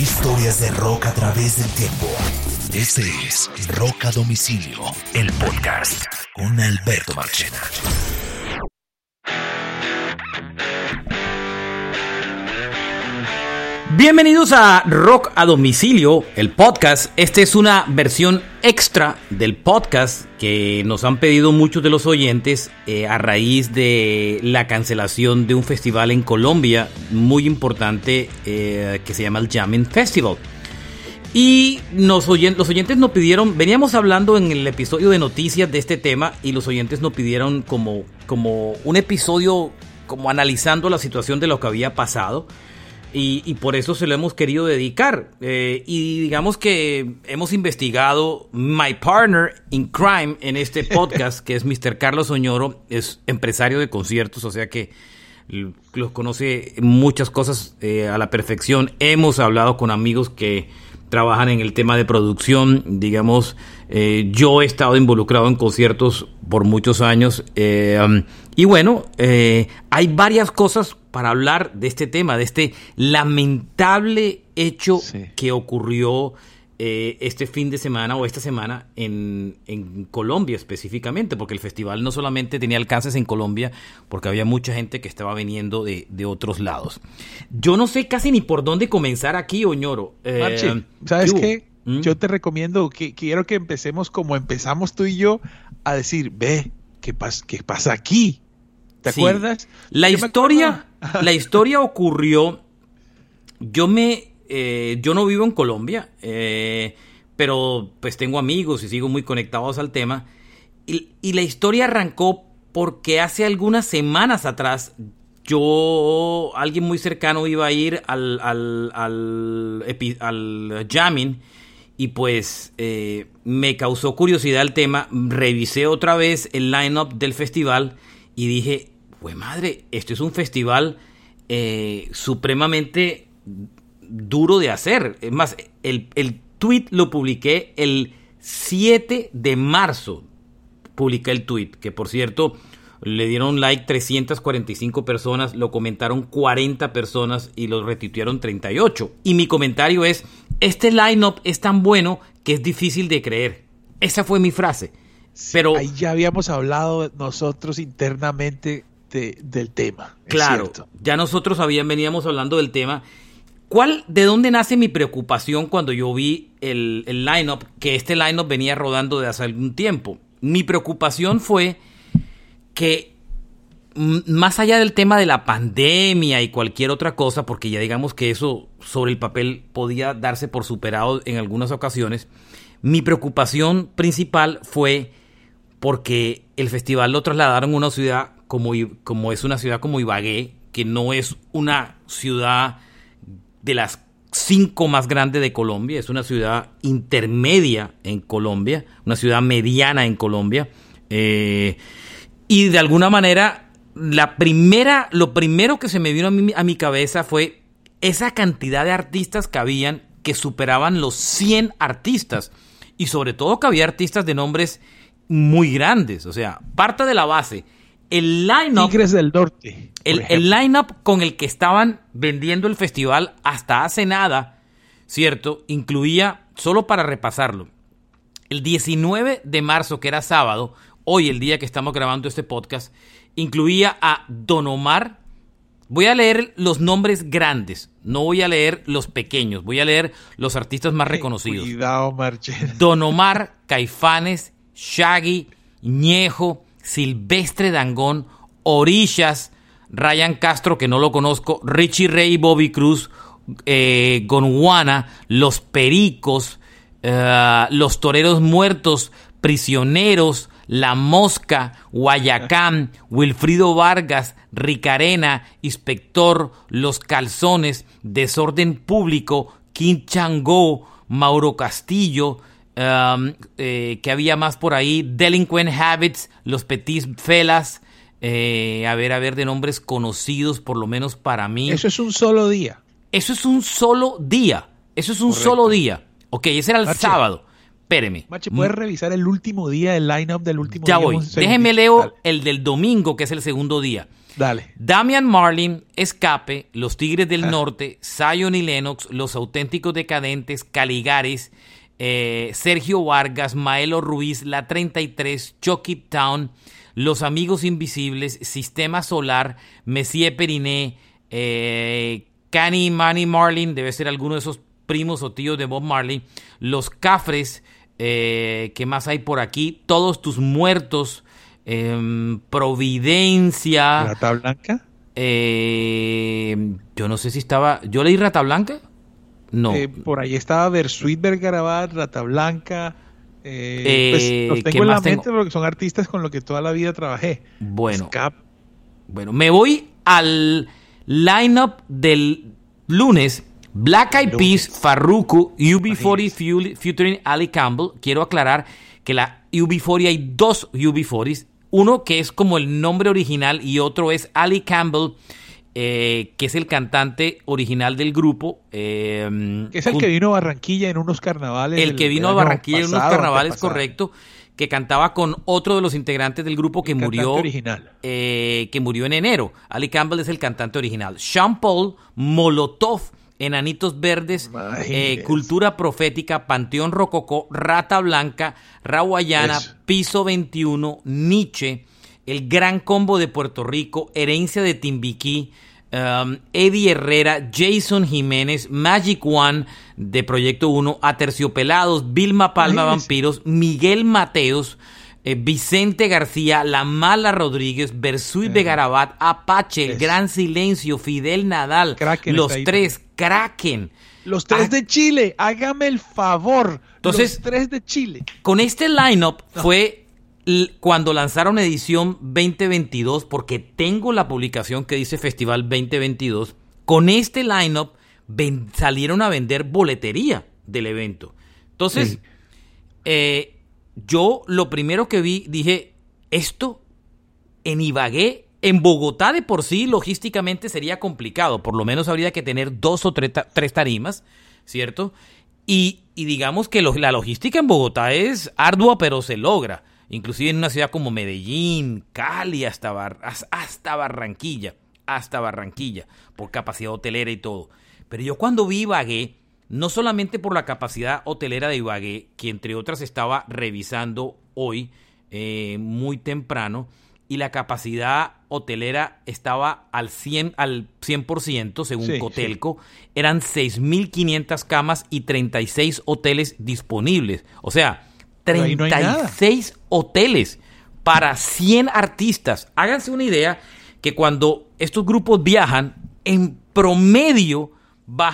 Historias de rock a través del tiempo. Este es Rock a Domicilio, el podcast con Alberto Marchena. Bienvenidos a Rock a Domicilio, el podcast. Esta es una versión extra del podcast que nos han pedido muchos de los oyentes eh, a raíz de la cancelación de un festival en Colombia muy importante eh, que se llama el Jamming Festival. Y los oyentes nos pidieron, veníamos hablando en el episodio de noticias de este tema y los oyentes nos pidieron como, como un episodio como analizando la situación de lo que había pasado. Y, por eso se lo hemos querido dedicar. Eh, y digamos que hemos investigado My Partner in Crime en este podcast, que es Mr. Carlos Oñoro, es empresario de conciertos, o sea que los conoce muchas cosas eh, a la perfección. Hemos hablado con amigos que trabajan en el tema de producción, digamos, eh, yo he estado involucrado en conciertos por muchos años um, y bueno, hay varias cosas para hablar de este tema, de este lamentable hecho que ocurrió eh, este fin de semana o esta semana en, Colombia específicamente, porque el festival no solamente tenía alcances en Colombia, porque había mucha gente que estaba viniendo de, otros lados. Yo no sé casi ni por dónde comenzar aquí, Oñoro. Eh, ¿sabes qué? ¿Mm? Yo te recomiendo que quiero que empecemos como empezamos tú y yo a decir, ve, ¿qué, qué pasa aquí? ¿Te acuerdas? La historia, la historia ocurrió. Yo me, eh, yo no vivo en Colombia, eh, pero pues tengo amigos y sigo muy conectados al tema. Y, la historia arrancó porque hace algunas semanas atrás yo, alguien muy cercano iba a ir al, al, jamming y pues eh, me causó curiosidad el tema. Revisé otra vez el line-up del festival y dije, pues madre, esto es un festival eh, supremamente duro de hacer. Es más, el, el tweet lo publiqué el 7 de marzo. Publiqué el tweet, que por cierto le dieron like 345 personas, lo comentaron 40 personas y lo retuitearon 38. Y mi comentario es, este lineup es tan bueno que es difícil de creer. Esa fue mi frase. Pero ahí ya habíamos hablado nosotros internamente del tema. Claro, ya nosotros habían, veníamos hablando del tema. ¿Cuál, ¿De dónde nace mi preocupación cuando yo vi el, el line-up, que este line-up venía rodando de hace algún tiempo? Mi preocupación fue que más allá del tema de la pandemia y cualquier otra cosa, porque ya digamos que eso sobre el papel podía darse por superado en algunas ocasiones, mi preocupación principal fue porque el festival lo trasladaron a una ciudad como, como es una ciudad como Ibagué, que no es una ciudad de las cinco más grandes de Colombia, es una ciudad intermedia en Colombia, una ciudad mediana en Colombia. Eh, y de alguna manera, la primera, lo primero que se me vino a mi, a mi cabeza fue esa cantidad de artistas que habían que superaban los 100 artistas. Y sobre todo que había artistas de nombres muy grandes. O sea, parte de la base. El line-up. del Norte. El, el line-up con el que estaban vendiendo el festival hasta hace nada, ¿cierto? Incluía, solo para repasarlo, el 19 de marzo, que era sábado, hoy el día que estamos grabando este podcast, incluía a Don Omar. Voy a leer los nombres grandes, no voy a leer los pequeños, voy a leer los artistas más reconocidos. Cuidado, Don Omar, Caifanes, Shaggy, Ñejo, Silvestre Dangón, Orillas, Ryan Castro, que no lo conozco, Richie Ray, Bobby Cruz, eh, Los Pericos, eh, Los Toreros Muertos, Prisioneros, La Mosca, Guayacán, Wilfrido Vargas, Ricarena, Inspector, Los Calzones, Desorden Público, Kim Chango, Mauro Castillo, Um, eh, que había más por ahí, Delinquent Habits, Los Petit Felas, eh, a ver, a ver, de nombres conocidos, por lo menos para mí. Eso es un solo día. Eso es un solo día. Eso es un solo día. Ok, ese era el sábado. Espéreme. Mache, ¿puedes revisar el último día, el lineup del último ya día? Ya voy. Déjeme leo el del domingo, que es el segundo día. Dale. Damian Marlin, Escape, Los Tigres del ah. Norte, Zion y Lennox, Los Auténticos Decadentes, Caligares, eh, Sergio Vargas, Maelo Ruiz, La 33, Chucky Town, Los Amigos Invisibles, Sistema Solar, Messier Periné, eh, Canny Manny Marlin, debe ser alguno de esos primos o tíos de Bob Marley, Los Cafres, eh, ¿qué más hay por aquí? Todos tus muertos, em, Providencia. ¿Rata Blanca? yo no sé si estaba. ¿Yo leí Rata Blanca? No. Eh, por ahí estaba Versuit Vergarabat, Rata Blanca. Eh, pues, eh, los tengo en la mente porque son artistas con los que toda la vida trabajé. Bueno. Bueno, me voy al lineup del lunes. Black Eyed Peas, Farruko, UB40 featuring Ali Campbell. Quiero aclarar que la UB40 hay dos UB40s. Uno que es como el nombre original y otro es Ali Campbell eh, que es el cantante original del grupo. Eh, es el que vino a Barranquilla en unos carnavales. El que vino a Barranquilla en unos carnavales, correcto. Que cantaba con otro de los integrantes del grupo que murió. Original. Eh, que murió en enero. Ali Campbell es el cantante original. Sean Paul, Molotov, Enanitos Verdes, eh, Cultura Profética, Panteón Rococó, Rata Blanca, Rawayana, Piso 21, Nietzsche el Gran Combo de Puerto Rico, Herencia de Timbiquí, um, Eddie Herrera, Jason Jiménez, Magic One de Proyecto 1, Aterciopelados, Vilma Palma Vampiros, Miguel Mateos, eh, Vicente García, La Mala Rodríguez, Versuit de Garabat, Apache, El Gran Silencio, Fidel Nadal, los tres, Kraken. Los tres ah. de Chile, hágame el favor. Entonces, los tres de Chile. Con este lineup fue cuando lanzaron edición 2022, porque tengo la publicación que dice Festival 2022, con este lineup salieron a vender boletería del evento. Entonces, eh, yo lo primero que vi, dije, esto en Ibagué, en Bogotá de por sí, logísticamente sería complicado. Por lo menos habría que tener dos o tres, tarimas, ¿cierto? Y, digamos que la logística en Bogotá es ardua, pero se logra inclusive en una ciudad como Medellín, Cali, hasta, hasta Barranquilla, hasta Barranquilla, por capacidad hotelera y todo. Pero yo cuando vi Ibagué, no solamente por la capacidad hotelera de Ibagué, que entre otras estaba revisando hoy eh, muy temprano, y la capacidad hotelera estaba al 100%, al 100% según Cotelco, eran 6.500 camas y 36 hoteles disponibles. O sea, 36 hoteles para 100 artistas. Háganse una idea que cuando estos grupos viajan, en promedio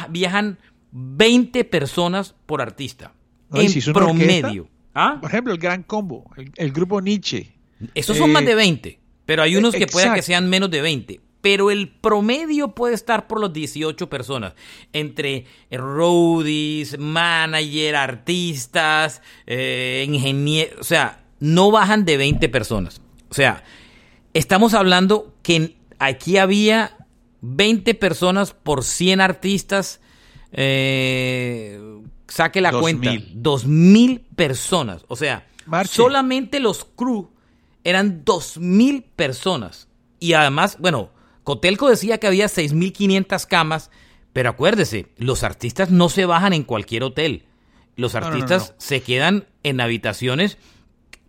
viajan 20 personas por artista. en promedio. ¿Ah? Por ejemplo, el Gran Combo, el, grupo Nietzsche. Esos son más de 20, pero hay unos que pueden que sean menos de 20 pero el promedio puede estar por los 18 personas, entre roadies, manager, artistas, eh, ingenieros, o sea, no bajan de 20 personas. O sea, estamos hablando que aquí había 20 personas por 100 artistas, eh, saque la cuenta, 2.000 personas. O sea, solamente los crew eran 2.000 personas. Y además, bueno, Cotelco decía que había 6.500 camas, pero acuérdese, los artistas no se bajan en cualquier hotel. Los artistas se quedan en habitaciones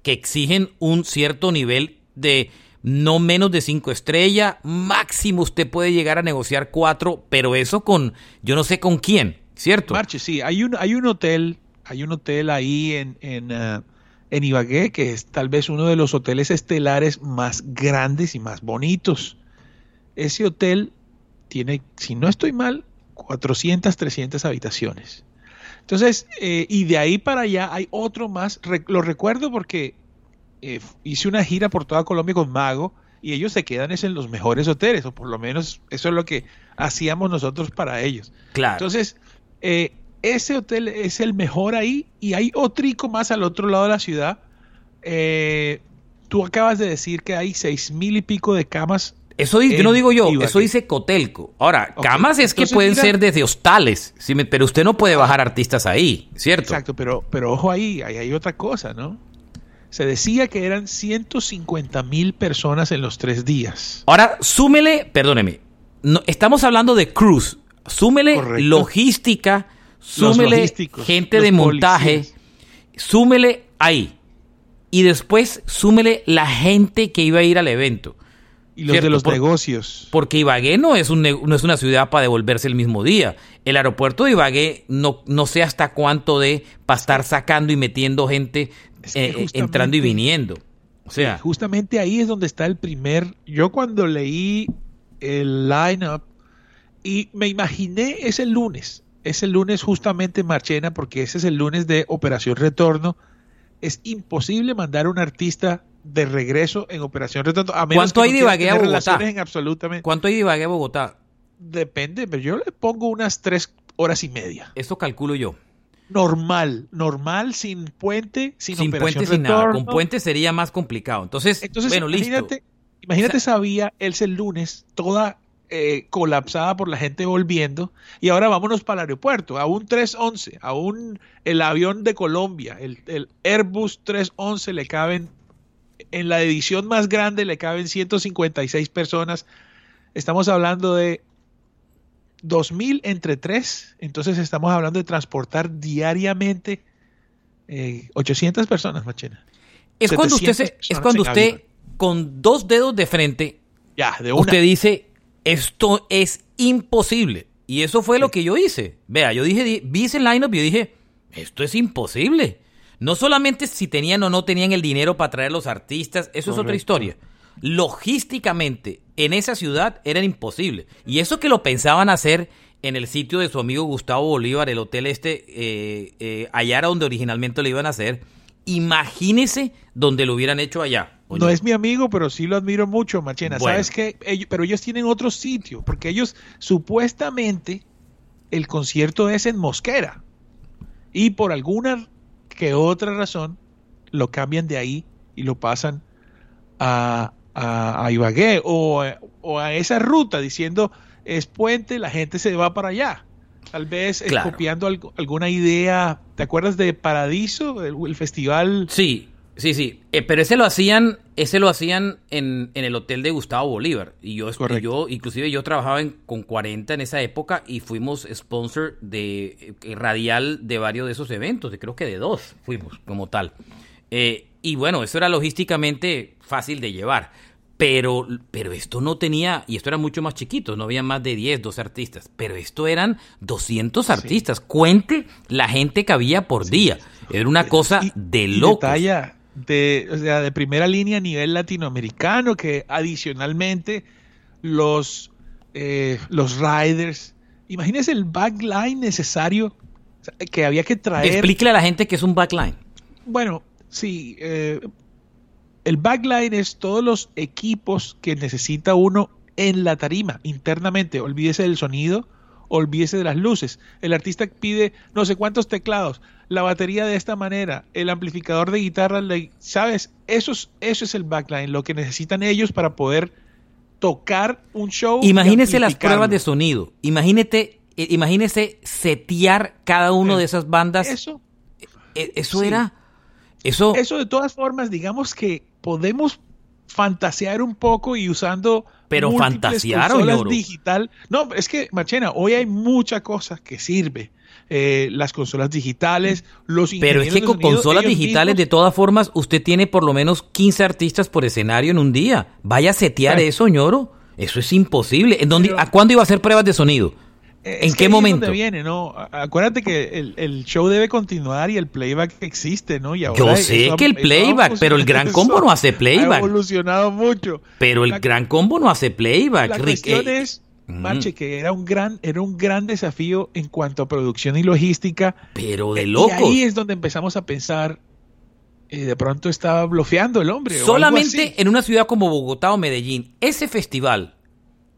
que exigen un cierto nivel de no menos de cinco estrellas, máximo usted puede llegar a negociar cuatro, pero eso con, yo no sé con quién, ¿cierto? Marche, sí, hay un, hay un hotel, hay un hotel ahí en, en, uh, en Ibagué que es tal vez uno de los hoteles estelares más grandes y más bonitos ese hotel tiene, si no estoy mal, 400, 300 habitaciones. Entonces, eh, y de ahí para allá hay otro más. lo recuerdo porque eh, hice una gira por toda Colombia con Mago y ellos se quedan en los mejores hoteles, o por lo menos eso es lo que hacíamos nosotros para ellos. Claro. Entonces, eh, ese hotel es el mejor ahí y hay otro más al otro lado de la ciudad. tú acabas de decir que hay seis mil y pico de camas eso yo no digo yo, eso dice Cotelco. Ahora, camas es que pueden ser desde hostales, pero usted no puede bajar artistas ahí, ¿cierto? Exacto, pero, pero ojo ahí, ahí hay otra cosa, ¿no? Se decía que eran 150 mil personas en los tres días. Ahora, súmele, perdóneme, no, estamos hablando de cruz, súmele Correcto. logística, súmele gente de montaje, policías. súmele ahí. Y después súmele la gente que iba a ir al evento. Y los Cierto, de los por- negocios. Porque Ibagué no es, un, no es una ciudad para devolverse el mismo día. El aeropuerto de Ibagué no, no sé hasta cuánto de para estar sacando y metiendo gente Es que eh, eh, entrando y viniendo. O sea, Justamente ahí es donde está el primer. Yo cuando leí el lineup y me imaginé ese lunes, ese lunes justamente Marchena, porque ese es el lunes de Operación Retorno. Es imposible mandar a un artista de regreso en Operación. A menos ¿Cuánto que hay no de Ibagué a Bogotá? en absolutamente. ¿cuánto hay de Ibagué a Bogotá? Depende, pero yo le pongo unas tres horas y media. Eso calculo yo. Normal, normal, sin puente, sin, Sin, Operación puente, sin nada. Con puente sería más complicado. Entonces, Entonces, bueno, listo. imagínate, imagínate O sea- esa vía, Elsa, el lunes, toda eh, colapsada por la gente volviendo, y ahora vámonos para el aeropuerto, a un 311, a un el avión de Colombia, el, el Airbus 311 le caben, en la edición más grande le caben 156 personas, estamos hablando de 2.000 entre 3, entonces estamos hablando de transportar diariamente eh, 800 personas, Machena. es cuando usted, se- 700 es cuando usted con dos dedos de frente, Ya, de una. usted dice, esto es imposible. Y eso fue lo que yo hice. Vea, yo dije, di- vi ese lineup y yo dije, esto es imposible. No solamente si tenían o no tenían el dinero para traer los artistas, eso es otra historia. Logísticamente, en esa ciudad era imposible. Y eso que lo pensaban hacer en el sitio de su amigo Gustavo Bolívar, el hotel este, eh, eh, allá era donde originalmente lo iban a hacer. Imagínese donde lo hubieran hecho allá. No es mi amigo, pero sí lo admiro mucho, Machena. Bueno. ¿Sabes qué? Ellos- pero ellos tienen otro sitio, porque ellos supuestamente el concierto es en Mosquera. Y por alguna que otra razón lo cambian de ahí y lo pasan a, a, a Ibagué o, a- o a esa ruta diciendo es puente, la gente se va para allá. Tal vez Claro. copiando algo- alguna idea. ¿Te acuerdas de Paradiso, el, el festival? Sí, sí, sí. Eh, pero ese lo hacían, ese lo hacían en, en el hotel de Gustavo Bolívar. Y yo, yo inclusive yo trabajaba en- con 40 en esa época y fuimos sponsor de eh, radial de varios de esos eventos. de- Creo que de dos fuimos como tal. Eh, y bueno, eso era logísticamente fácil de llevar. Pero, pero esto no tenía, y esto era mucho más chiquito, no había más de 10, 12 artistas, pero esto eran 200 artistas. Cuente la gente que había por día. Era una cosa de detalla de, o sea, de primera línea a nivel latinoamericano, que adicionalmente los, eh, los riders, imagínese el backline necesario que había que traer. Explíquele a la gente que es un backline. Bueno, sí, eh, el backline es todos los equipos que necesita uno en la tarima, internamente. Olvídese del sonido, olvídese de las luces. El artista pide no sé cuántos teclados, la batería de esta manera, el amplificador de guitarra, ¿sabes? Eso es, eso es el backline, lo que necesitan ellos para poder tocar un show. Imagínese las pruebas de sonido. Imagínate, eh, imagínese setear cada uno Eh, de esas bandas. Eso, Eh, eso sí. era. Eso. Eso de todas formas, digamos que podemos fantasear un poco y usando Pero múltiples fantasear, consolas Oñoro. digital. No, es que Machena, hoy hay mucha cosa que sirve. Eh, las consolas digitales, los Pero es que con sonido, consolas digitales, de todas formas, usted tiene por lo menos 15 artistas por escenario en un día. Vaya a setear eso, ñoro. Eso es imposible. ¿En dónde, Pero- ¿A cuándo iba a hacer pruebas de sonido? ¿En qué momento? viene, ¿no? Acuérdate que el, el show debe continuar y el playback existe, ¿no? Y Yo sé eso ha- que el ha playback, pero el gran combo no hace Ha playback. evolucionado mucho. Pero el La- gran combo no hace playback. La Rick. cuestión Eh, es, mm. Marche, que era un gran, era un gran desafío en cuanto a producción y logística. pero de Y locos. ahí es donde empezamos a pensar, eh, de pronto estaba bloqueando el hombre. Solamente en una ciudad como Bogotá o Medellín, ese festival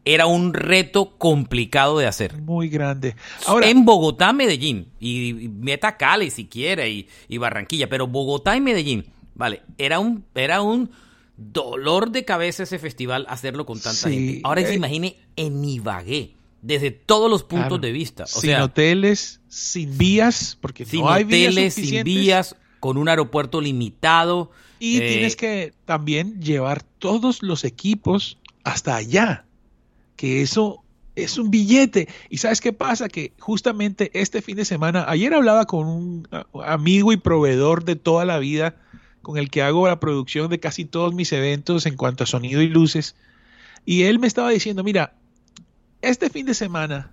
era un reto complicado de hacer. Muy grande. Ahora, en Bogotá, Medellín, y, y meta Cali si quiere, y, y Barranquilla, pero Bogotá y Medellín, vale, era un, era un dolor de cabeza ese festival hacerlo con tanta Sí, gente. Ahora se eh, imagine en Ibagué, desde todos los puntos claro, de vista. O sin sea, hoteles, sin vías, porque sin no hay vías hoteles, sin suficientes. vías, con un aeropuerto limitado, Y Eh, tienes que también llevar todos los equipos hasta allá. Que eso es un billete. ¿Y sabes qué pasa? Que justamente este fin de semana, ayer hablaba con un amigo y proveedor de toda la vida, con el que hago la producción de casi todos mis eventos en cuanto a sonido y luces. Y él me estaba diciendo, mira, este fin de semana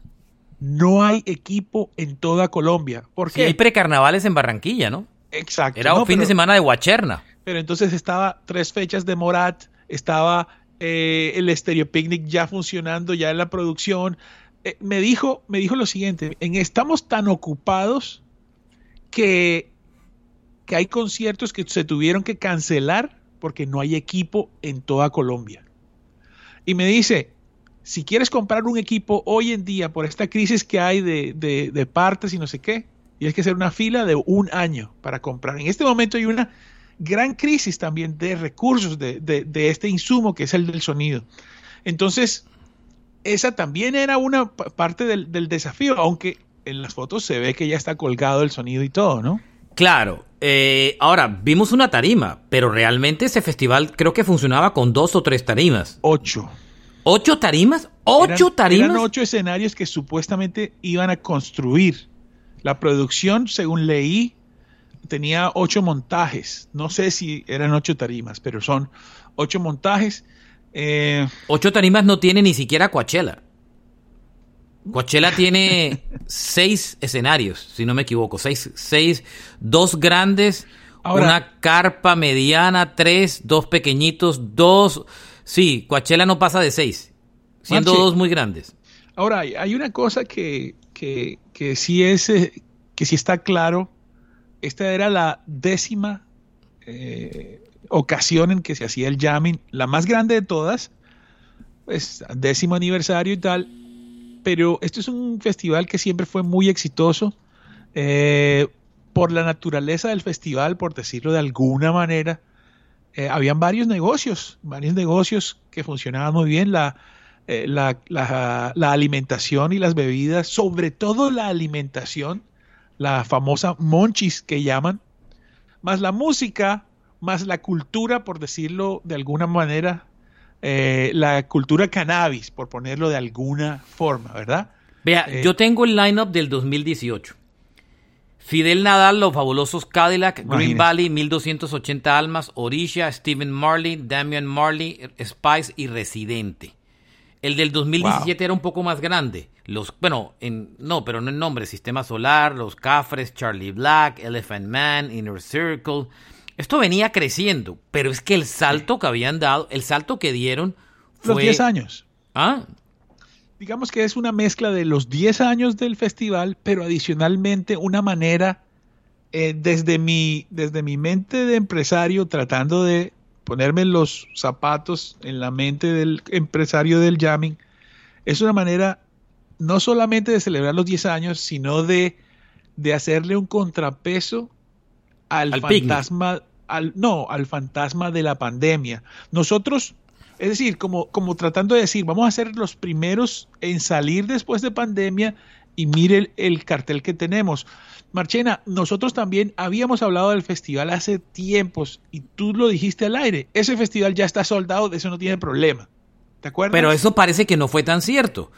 no hay equipo en toda Colombia. ¿Por Sí, qué? hay precarnavales en Barranquilla, ¿no? Exacto. Era un No, fin de semana de Guacherna. pero entonces estaba tres fechas de Morat, estaba eh, el Stereo Picnic ya funcionando, ya en la producción. Eh, me, dijo, me dijo lo siguiente, en, estamos tan ocupados que, que hay conciertos que se tuvieron que cancelar porque no hay equipo en toda Colombia. Y me dice, si quieres comprar un equipo hoy en día por esta crisis que hay de, de- de partes y no sé qué, tienes que hacer una fila de un año para comprar. En este momento hay una gran crisis también de recursos de, de- de este insumo que es el del sonido. Entonces, esa también era una pa- parte del, del desafío, aunque en las fotos se ve que ya está colgado el sonido y todo, ¿no? Claro. eh, ahora, vimos una tarima, pero realmente ese festival creo que funcionaba con dos o tres tarimas. Ocho. ¿Ocho tarimas? ¿Ocho Eran- tarimas? Eran ocho escenarios que supuestamente iban a construir. La producción, según leí, tenía ocho montajes. No sé si eran ocho tarimas, pero son ocho montajes. Eh, Ocho tarimas no tiene ni siquiera Coachella. Coachella tiene seis escenarios, si no me equivoco. Seis, seis, dos grandes, Ahora- una carpa mediana, tres, dos pequeñitos, dos. Sí, Coachella no pasa de seis, siendo dos muy grandes. Ahora, hay- hay una cosa que, que, que sí es, eh, que sí está claro. Esta era la décima eh, ocasión en que se hacía el jamming, la más grande de todas, pues décimo aniversario y tal. Pero esto es un festival que siempre fue muy exitoso. eh, por la naturaleza del festival, por decirlo de alguna manera, eh, habían varios negocios, varios negocios que funcionaban muy bien. La, la- la alimentación y las bebidas, sobre todo la alimentación, la famosa monchis que llaman, más la música, más la cultura, por decirlo de alguna manera, eh, la cultura cannabis, por ponerlo de alguna forma, ¿verdad? Vea, Eh, yo tengo el lineup del 2018. Fidel Nadal, los fabulosos Cadillac, Green. Valley, 1280 Almas, Orisha, Stephen Marley, Damian Marley, Spice y Residente. El del 2017 era un poco más grande. Los, bueno, en, no, pero no en nombre, Sistema Solar, Los Cafres, Charlie Black, Elephant Man, Inner Circle. Esto venía creciendo, pero es que el salto que habían dado, el salto que dieron fue... Los 10 años. Ah, Digamos que es una mezcla de los 10 años del festival, pero adicionalmente una manera, eh, desde, mi, desde mi mente de empresario, tratando de ponerme los zapatos en la mente del empresario del jamming, es una manera no solamente de celebrar los 10 años, sino de, de hacerle un contrapeso al, fantasma, al, no, al fantasma de la pandemia. Nosotros, es decir, como, como tratando de decir, vamos a ser los primeros en salir después de pandemia y mire el, el cartel que tenemos. Marchena, nosotros también habíamos hablado del festival hace tiempos y tú lo dijiste al aire. Ese festival ya está soldado, de eso no tiene problema. ¿Te acuerdas? Pero eso parece que no fue tan cierto.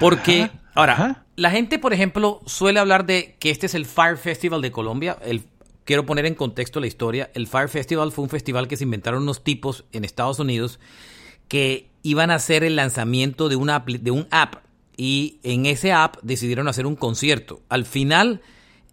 Porque, Ajá, ahora, ajá. la gente, por ejemplo, suele hablar de que este es el Fire Festival de Colombia. El, quiero poner en contexto la historia. El Fire Festival fue un festival que se inventaron unos tipos en Estados Unidos que iban a hacer el lanzamiento de, una, de un app. Y en ese app decidieron hacer un concierto. Al final,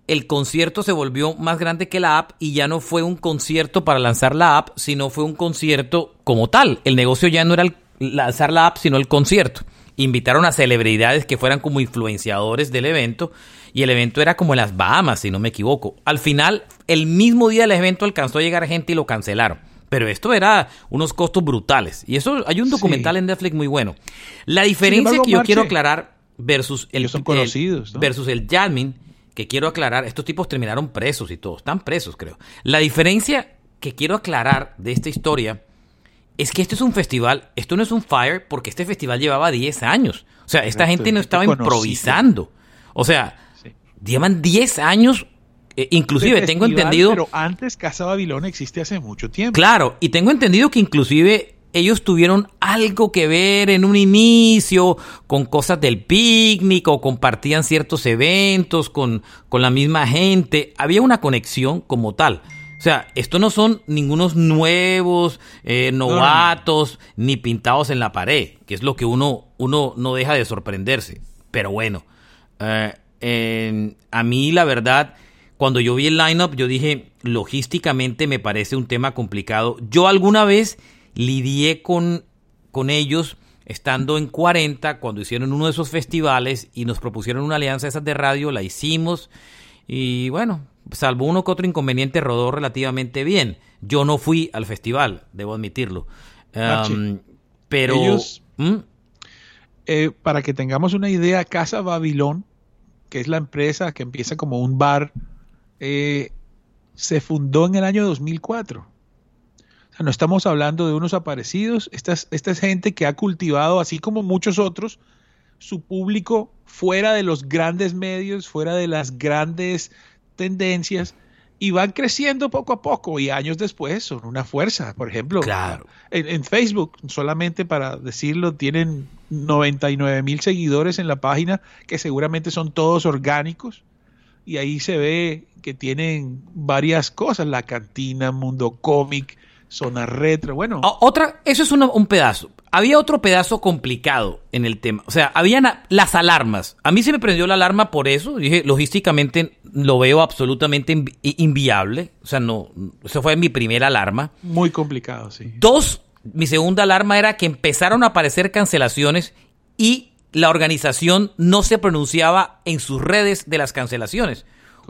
el concierto se volvió más grande que la app y ya no fue un concierto para lanzar la app, sino fue un concierto como tal. El negocio ya no era el lanzar la app, sino el concierto. Invitaron a celebridades que fueran como influenciadores del evento y el evento era como en las Bahamas, si no me equivoco. Al final, el mismo día del evento alcanzó a llegar gente y lo cancelaron. Pero esto era unos costos brutales. Y eso hay un documental Sí. en Netflix muy bueno. La diferencia embargo, que yo Marche, quiero aclarar versus el, son conocidos, ¿no? versus el jamming, que quiero aclarar, estos tipos terminaron presos y todos, están presos creo. La diferencia que quiero aclarar de esta historia es que esto es un festival, esto no es un fire porque este festival llevaba 10 años. O sea, esta Correcto, gente no estaba improvisando. O sea, Sí. llevan 10 años Eh, inclusive tengo entendido... Pero antes Casa Babilón existe hace mucho tiempo. Claro, y tengo entendido que inclusive ellos tuvieron algo que ver en un inicio con cosas del picnic o compartían ciertos eventos con, con la misma gente. Había una conexión como tal. O sea, esto no son ningunos nuevos, eh, novatos, ni pintados en la pared, que es lo que uno, uno no deja de sorprenderse. Pero bueno, eh, a mí la verdad, cuando yo vi el lineup, yo dije, logísticamente me parece un tema complicado. Yo alguna vez lidié con, con ellos estando en 40 cuando hicieron uno de esos festivales y nos propusieron una alianza esas de radio, la hicimos y bueno, salvo uno que otro inconveniente rodó relativamente bien. Yo no fui al festival, debo admitirlo. pero... ¿Mm? Eh, para que tengamos una idea, Casa Babilón, que es la empresa que empieza como un bar, eh, se fundó en el año 2004 no estamos hablando de unos aparecidos, esta es, gente que ha cultivado, así como muchos otros, su público fuera de los grandes medios, fuera de las grandes tendencias, y van creciendo poco a poco y años después son una fuerza. Por ejemplo, claro. en, Facebook, solamente para decirlo, tienen 99 mil seguidores en la página, que seguramente son todos orgánicos. Y ahí se ve que tienen varias cosas, la cantina, mundo cómic, zona retro, bueno. Otra, eso es un pedazo. Había otro pedazo complicado en el tema. O sea, habían las alarmas. A mí se me prendió la alarma por eso. Dije, logísticamente lo veo absolutamente inviable. O sea, no, eso fue mi primera alarma. Muy complicado, sí. Dos, mi segunda alarma era que empezaron a aparecer cancelaciones y la organización no se pronunciaba en sus redes de las cancelaciones.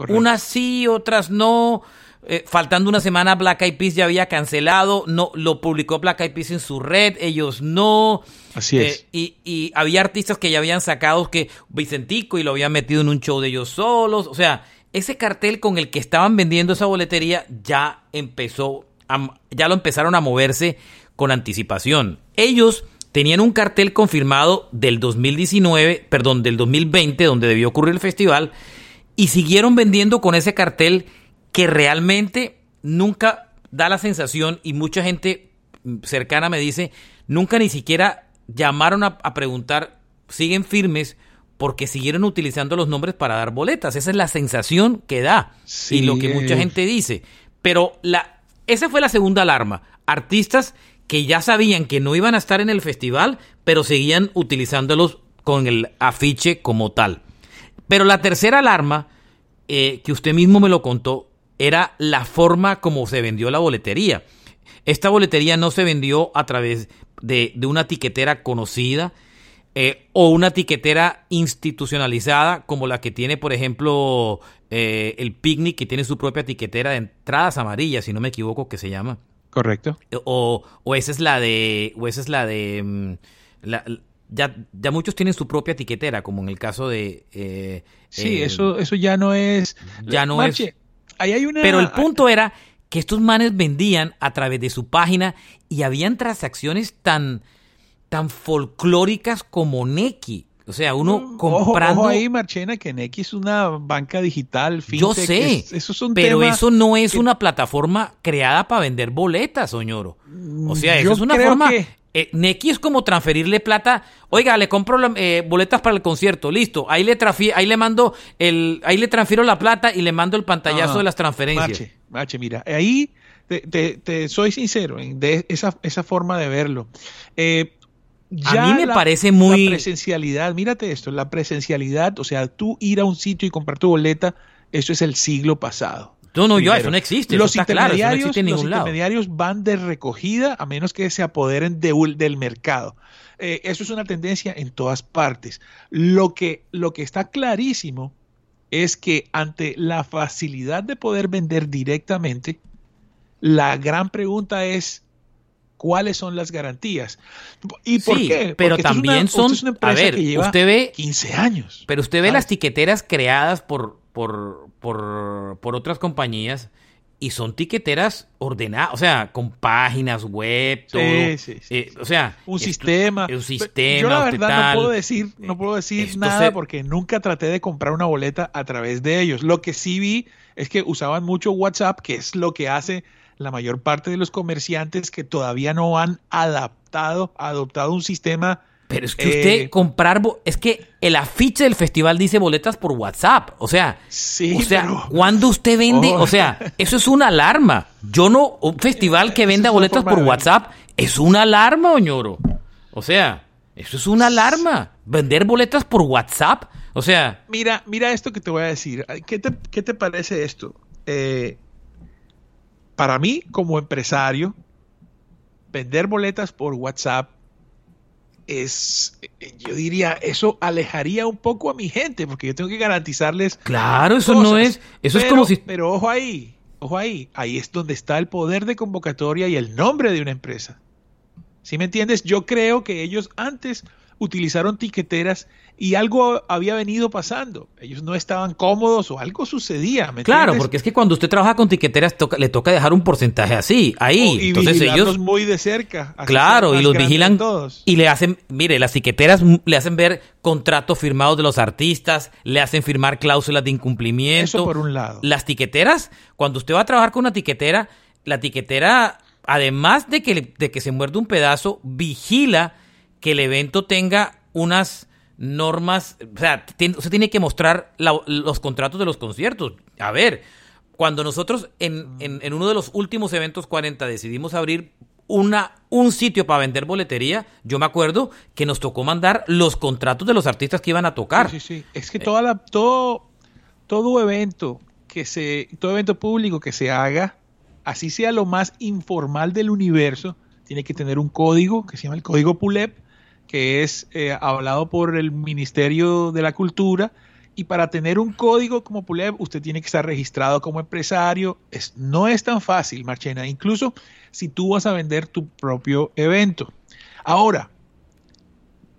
Unas sí, otras no. Eh, faltando una semana, Black Eyed Peas ya había cancelado, no lo publicó Black Eyed Peas en su red, ellos no. Así es. Eh, y, había artistas que ya habían sacado que Vicentico y lo habían metido en un show de ellos solos. O sea, ese cartel con el que estaban vendiendo esa boletería ya empezó, ya lo empezaron a moverse con anticipación. Ellos tenían un cartel confirmado del 2019, perdón, del 2020, donde debió ocurrir el festival, y siguieron vendiendo con ese cartel que realmente nunca da la sensación y mucha gente cercana me dice, nunca ni siquiera llamaron a, preguntar, siguen firmes porque siguieron utilizando los nombres para dar boletas. Esa es la sensación que da y lo que mucha gente dice. Pero la, esa fue la segunda alarma. Artistas que ya sabían que no iban a estar en el festival, pero seguían utilizándolos con el afiche como tal. Pero la tercera alarma, eh, que usted mismo me lo contó, era la forma como se vendió la boletería. Esta boletería no se vendió a través de, una tiquetera conocida eh, o una tiquetera institucionalizada como la que tiene, por ejemplo, eh, el Picnic, que tiene su propia tiquetera de entradas amarillas, si no me equivoco, que se llama. Correcto. O, o esa es la de. O esa es la de. Mm, ya, ya muchos tienen su propia tiquetera, como en el caso de. Eh, sí, eso, eso ya no es. Ya no es pero el punto era que estos manes vendían a través de su página y habían transacciones tan, tan folclóricas como Neki. O sea, uno mm, comprando. Ojo, ahí, Marchena, que Neki es una banca digital. Fintech, Yo sé. pero eso no es una plataforma creada para vender boletas, soñoro. O sea, eso es una forma. Eh, Neki es como transferirle plata. Oiga, le compro eh, boletas para el concierto, listo. Ahí le ahí le mando el, ahí le transfiero la plata y le mando el pantallazo de las transferencias. Mache, mache, mira, ahí te, soy sincero en de esa, esa forma de verlo. Eh, a mí me parece muy la presencialidad. Mírate esto, la presencialidad, o sea, tú ir a un sitio y comprar tu boleta, eso es el siglo pasado. No, no, yo, eso no existe. Los, intermediarios, los intermediarios van de recogida a menos que se apoderen del mercado. Eh, eso es una tendencia en todas partes. Lo que, lo que está clarísimo es que ante la facilidad de poder vender directamente, la gran pregunta es cuáles son las garantías. ¿Y por qué? Pero también son, a ver, usted ve 15 años. Pero usted ve las tiqueteras creadas por por, por, por otras compañías y son tiqueteras ordenadas, o sea, con páginas web, todo. Sí, sí, sí, eh, sí. o sea, un sistema. Un sistema. Yo la verdad tal. no puedo decir, no puedo decir nada se- porque nunca traté de comprar una boleta a través de ellos. Lo que sí vi es que usaban mucho WhatsApp, que es lo que hace la mayor parte de los comerciantes que todavía no han adaptado, adoptado un sistema. Pero es que Eh, usted comprar, bo- es que el afiche del festival dice boletas por WhatsApp, o sea, Sí, o sea, pero- cuando usted vende, Oh. o sea, eso es una alarma. Yo no, un festival que venda es boletas por. WhatsApp es una alarma, oñoro. O sea, eso es una alarma. Vender boletas por WhatsApp, o sea, Mira, mira esto que te voy a decir. ¿Qué te, qué te parece esto? Eh, para mí, como empresario, vender boletas por WhatsApp es, eh, yo diría, eso alejaría un poco a mi gente, porque yo tengo que garantizarles. claro, eso no es, eso es Pero- como si, Pero ojo ahí, ojo ahí, ahí es donde está el poder de convocatoria y el nombre de una empresa. ¿Sí me entiendes? Yo creo que ellos antes utilizaron tiqueteras y algo había venido pasando. Ellos no estaban cómodos o algo sucedía. ¿me claro, entiendes? porque es que cuando usted trabaja con tiqueteras toca- le toca dejar un porcentaje así, O- ahí, y entonces ellos muy de cerca. Claro, y los vigilan todos. y le hacen, mire, las tiqueteras le hacen ver contratos firmados de los artistas, le hacen firmar cláusulas de incumplimiento. Eso por un lado. Las tiqueteras, cuando usted va a trabajar con una tiquetera, la tiquetera, además de que, de que se muerde un pedazo, vigila que el evento tenga unas normas, o sea, usted tiene que mostrar la- los contratos de los conciertos. A ver, cuando nosotros en, en- en uno de los últimos eventos 40 decidimos abrir una, un sitio para vender boletería, yo me acuerdo que nos tocó mandar los contratos de los artistas que iban a tocar. Sí, sí, sí. Es que toda la, todo, todo evento que se, todo evento público que se haga, así sea lo más informal del universo, tiene que tener un código que se llama el código PULEP, que es eh, hablado por el Ministerio de la Cultura. Y para tener un código como PULEP, usted tiene que estar registrado como empresario. Es, no es tan fácil, Marchena, incluso si tú vas a vender tu propio evento. Ahora,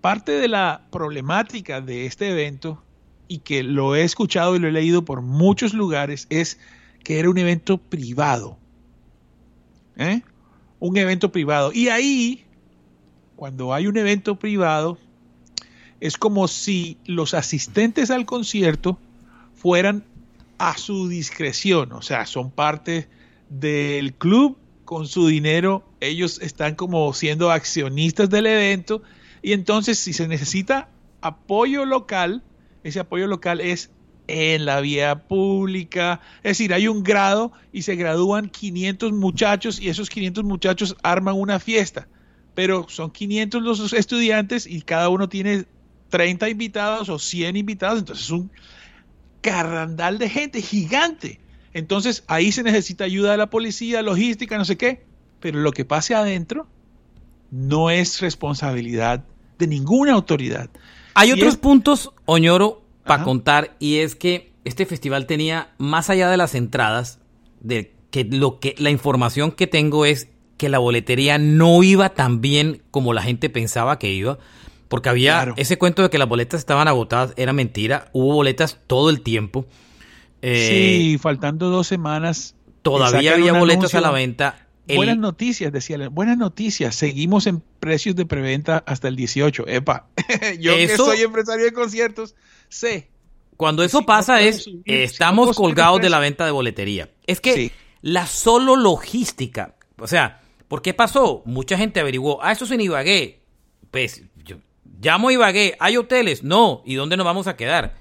parte de la problemática de este evento, y que lo he escuchado y lo he leído por muchos lugares, es que era un evento privado. ¿Eh? Un evento privado. Y ahí, cuando hay un evento privado, es como si los asistentes al concierto fueran a su discreción, o sea, son parte del club con su dinero, ellos están como siendo accionistas del evento y entonces si se necesita apoyo local, ese apoyo local es en la vía pública, es decir, hay un grado y se gradúan 500 muchachos y esos 500 muchachos arman una fiesta, pero son 500 los estudiantes y cada uno tiene 30 invitados o 100 invitados, entonces es un carrandal de gente gigante. Entonces ahí se necesita ayuda de la policía, logística, no sé qué, pero lo que pase adentro no es responsabilidad de ninguna autoridad. Hay otros es- puntos, Oñoro, para contar, y es que este festival tenía, más allá de las entradas, de que lo que la información que tengo es que la boletería no iba tan bien como la gente pensaba que iba. Porque había Claro. ese cuento de que las boletas estaban agotadas, era mentira. Hubo boletas todo el tiempo. Eh, sí, faltando dos semanas. Todavía sacan había boletas a la venta. El- Buenas noticias, decía. Buenas noticias. Seguimos en precios de preventa hasta el 18. Epa, yo que soy empresario de conciertos, sé. Cuando eso Si pasa es, subir, eh, si estamos no colgados de la venta de boletería. Es que Sí. la solo logística, o sea, ¿por qué pasó? Mucha gente averiguó, ah, eso es en Ibagué. Pues yo llamo a Ibagué, ¿hay hoteles? No, ¿y dónde nos vamos a quedar?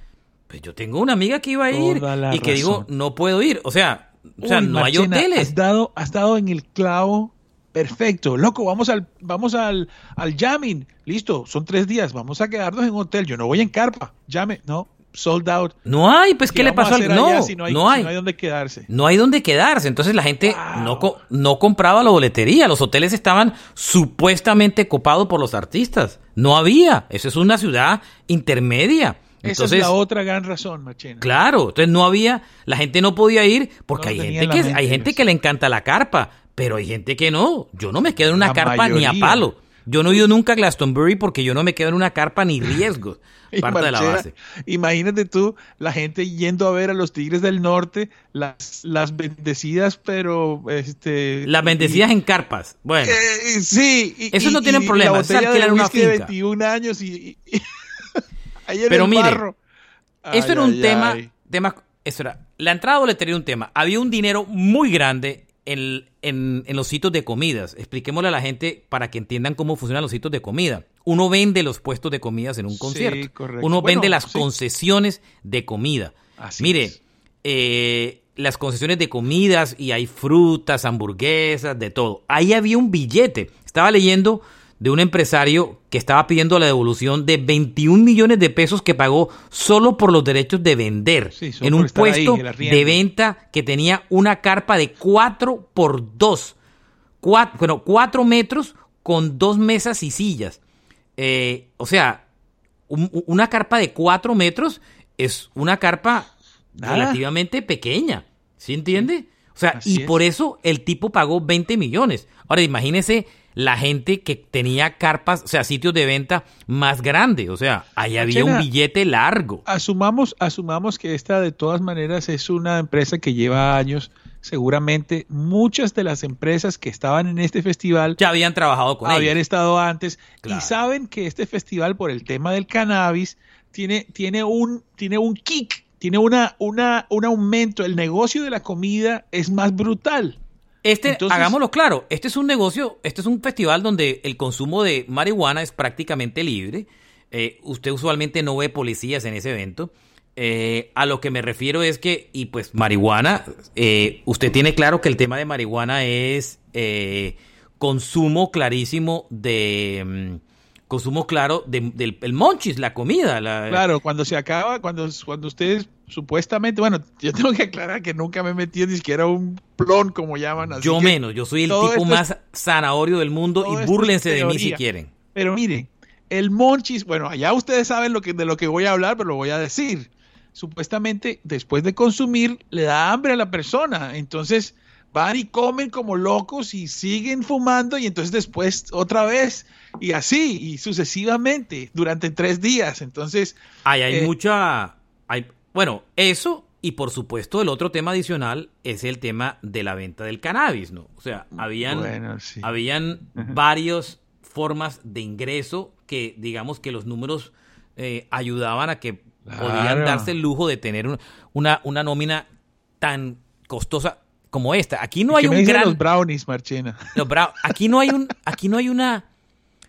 Pues yo tengo una amiga que iba a ir y que digo, no puedo ir. O sea, o sea Uy, no hay hoteles. Has dado, has dado en el clavo perfecto. Loco, vamos al, vamos al, al jamming. Listo, son tres días. Vamos a quedarnos en un hotel. Yo no voy en carpa. Llame, no, sold out. No hay, pues, ¿qué le pasó al No, si no hay, no hay. si no hay dónde quedarse. No hay dónde quedarse. Entonces la gente Wow. no, co- no compraba la boletería. Los hoteles estaban supuestamente copados por los artistas. No había. Eso es una ciudad intermedia. Esa es la otra gran razón, Machena. claro, entonces no había, la gente no podía ir porque No hay gente que mente, hay gente que le encanta la carpa, pero hay gente que no. Yo no me quedo en una La carpa ni a palo. Yo no he ido nunca a Glastonbury porque yo no me quedo en una carpa ni riesgo. Parte de la base. Imagínate tú, la gente yendo a ver a los Tigres del Norte, las, las bendecidas, pero este. Las bendecidas en carpas. Bueno. Eh, sí. Eso no tienen problema. Es alquilar una finca. de 21 años y. pero mire, esto era un tema, tema. Eso era. La entrada boletería era un tema. Había un dinero muy grande en, en, los sitios de comidas. Expliquémosle a la gente para que entiendan cómo funcionan los sitios de comida. Uno vende los puestos de comidas en un concierto. Uno vende las concesiones de comida. Mire, eh, las concesiones de comidas y hay frutas, hamburguesas, de todo. Ahí había un billete. Estaba leyendo de un empresario que estaba pidiendo la devolución de 21 millones de pesos que pagó solo por los derechos de vender en un puesto de venta que tenía una carpa de 4 por 2, bueno, 4 metros con dos mesas y sillas. Eh, o sea, una carpa de 4 metros es una carpa relativamente pequeña, ¿sí entiende? O sea, y por eso el tipo pagó 20 millones. Ahora, imagínese la gente que tenía carpas, o sea, sitios de venta más grandes. O sea, ahí había un billete largo. Asumamos, asumamos que esta de todas maneras es una empresa que lleva años. Seguramente muchas de las empresas que estaban en este festival ya habían trabajado con habían estado antes y saben que este festival por el tema del cannabis tiene, tiene un tiene un kick, tiene una, una, un aumento. El negocio de la comida es más brutal. Este, hagámoslo claro, este es un negocio, este es un festival donde el consumo de marihuana es prácticamente libre. Eh, usted usualmente no ve policías en ese evento. Eh, a lo que me refiero es que, y pues marihuana, eh, usted tiene claro que el tema de marihuana es consumo clarísimo de... Mm, consumo claro del el monchis, la comida. La, claro, cuando se acaba, cuando, cuando ustedes supuestamente, bueno, yo tengo que aclarar que nunca me he metido ni siquiera un plon, como llaman. Así yo menos, yo soy el tipo más zanahorio del mundo y búrlense de mí si quieren. Pero miren, el monchis, bueno, allá ustedes saben lo que, de lo que voy a hablar, pero lo voy a decir. Supuestamente, después de consumir, le da hambre a la persona. Entonces, van y comen como locos y siguen fumando y entonces después otra vez y así y sucesivamente durante tres días. Entonces... hay eh, mucha... Hay, bueno, eso y por supuesto el otro tema adicional es el tema de la venta del cannabis, ¿no? O sea, habían, habían varias formas de ingreso que digamos que los números eh, ayudaban a que podían darse el lujo de tener una, una nómina tan costosa como esta. Aquí no hay un gran los brownies, Marchena. aquí no hay un aquí no hay una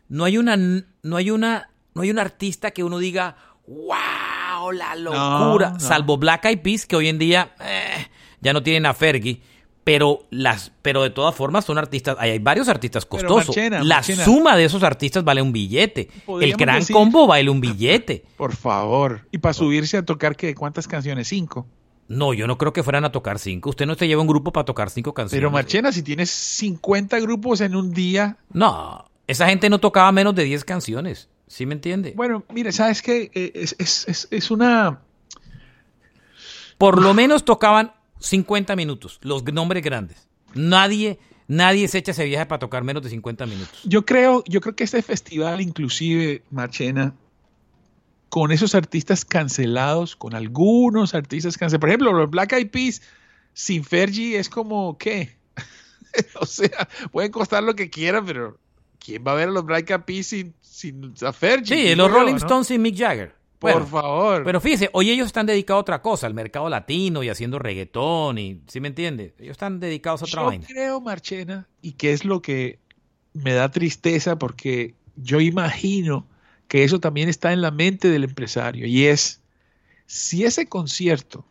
no hay una no hay una no hay un artista que uno diga, "Wow, la locura. Salvo Black Eyed Peas, que hoy en día eh, ya no tienen a Fergie. Pero, las, pero de todas formas son artistas, hay, varios artistas costosos. la suma de esos artistas vale un billete. El gran combo vale un billete. Por favor. ¿Y para subirse a tocar qué? ¿Cuántas canciones? ¿Cinco? No, yo no creo que fueran a tocar cinco. Usted no se lleva un grupo para tocar cinco canciones. Pero Marchena, si tienes 50 grupos en un día. No, esa gente no tocaba menos de 10 canciones. ¿Sí me entiende? Bueno, mire, ¿sabes qué? Eh, es, es, es, una... Por lo menos tocaban 50 minutos, los nombres grandes. Nadie, nadie se echa ese viaje para tocar menos de 50 minutos. Yo creo, yo creo que este festival, inclusive, Marchena, con esos artistas cancelados, con algunos artistas cancelados. Por ejemplo, los Black Eyed Peas sin Fergie es como, ¿qué? o sea, pueden costar lo que quieran, pero ¿quién va a ver a los Black Eyed Peas sin, sin Sí, los Rolling Stones y Mick Jagger. Por favor. Pero fíjese, hoy ellos están dedicados a otra cosa, al mercado latino y haciendo reggaetón y, ¿sí me entiende? Ellos están dedicados a otra yo vaina. creo, Marchena, y que es lo que me da tristeza porque yo imagino que eso también está en la mente del empresario y es, si ese concierto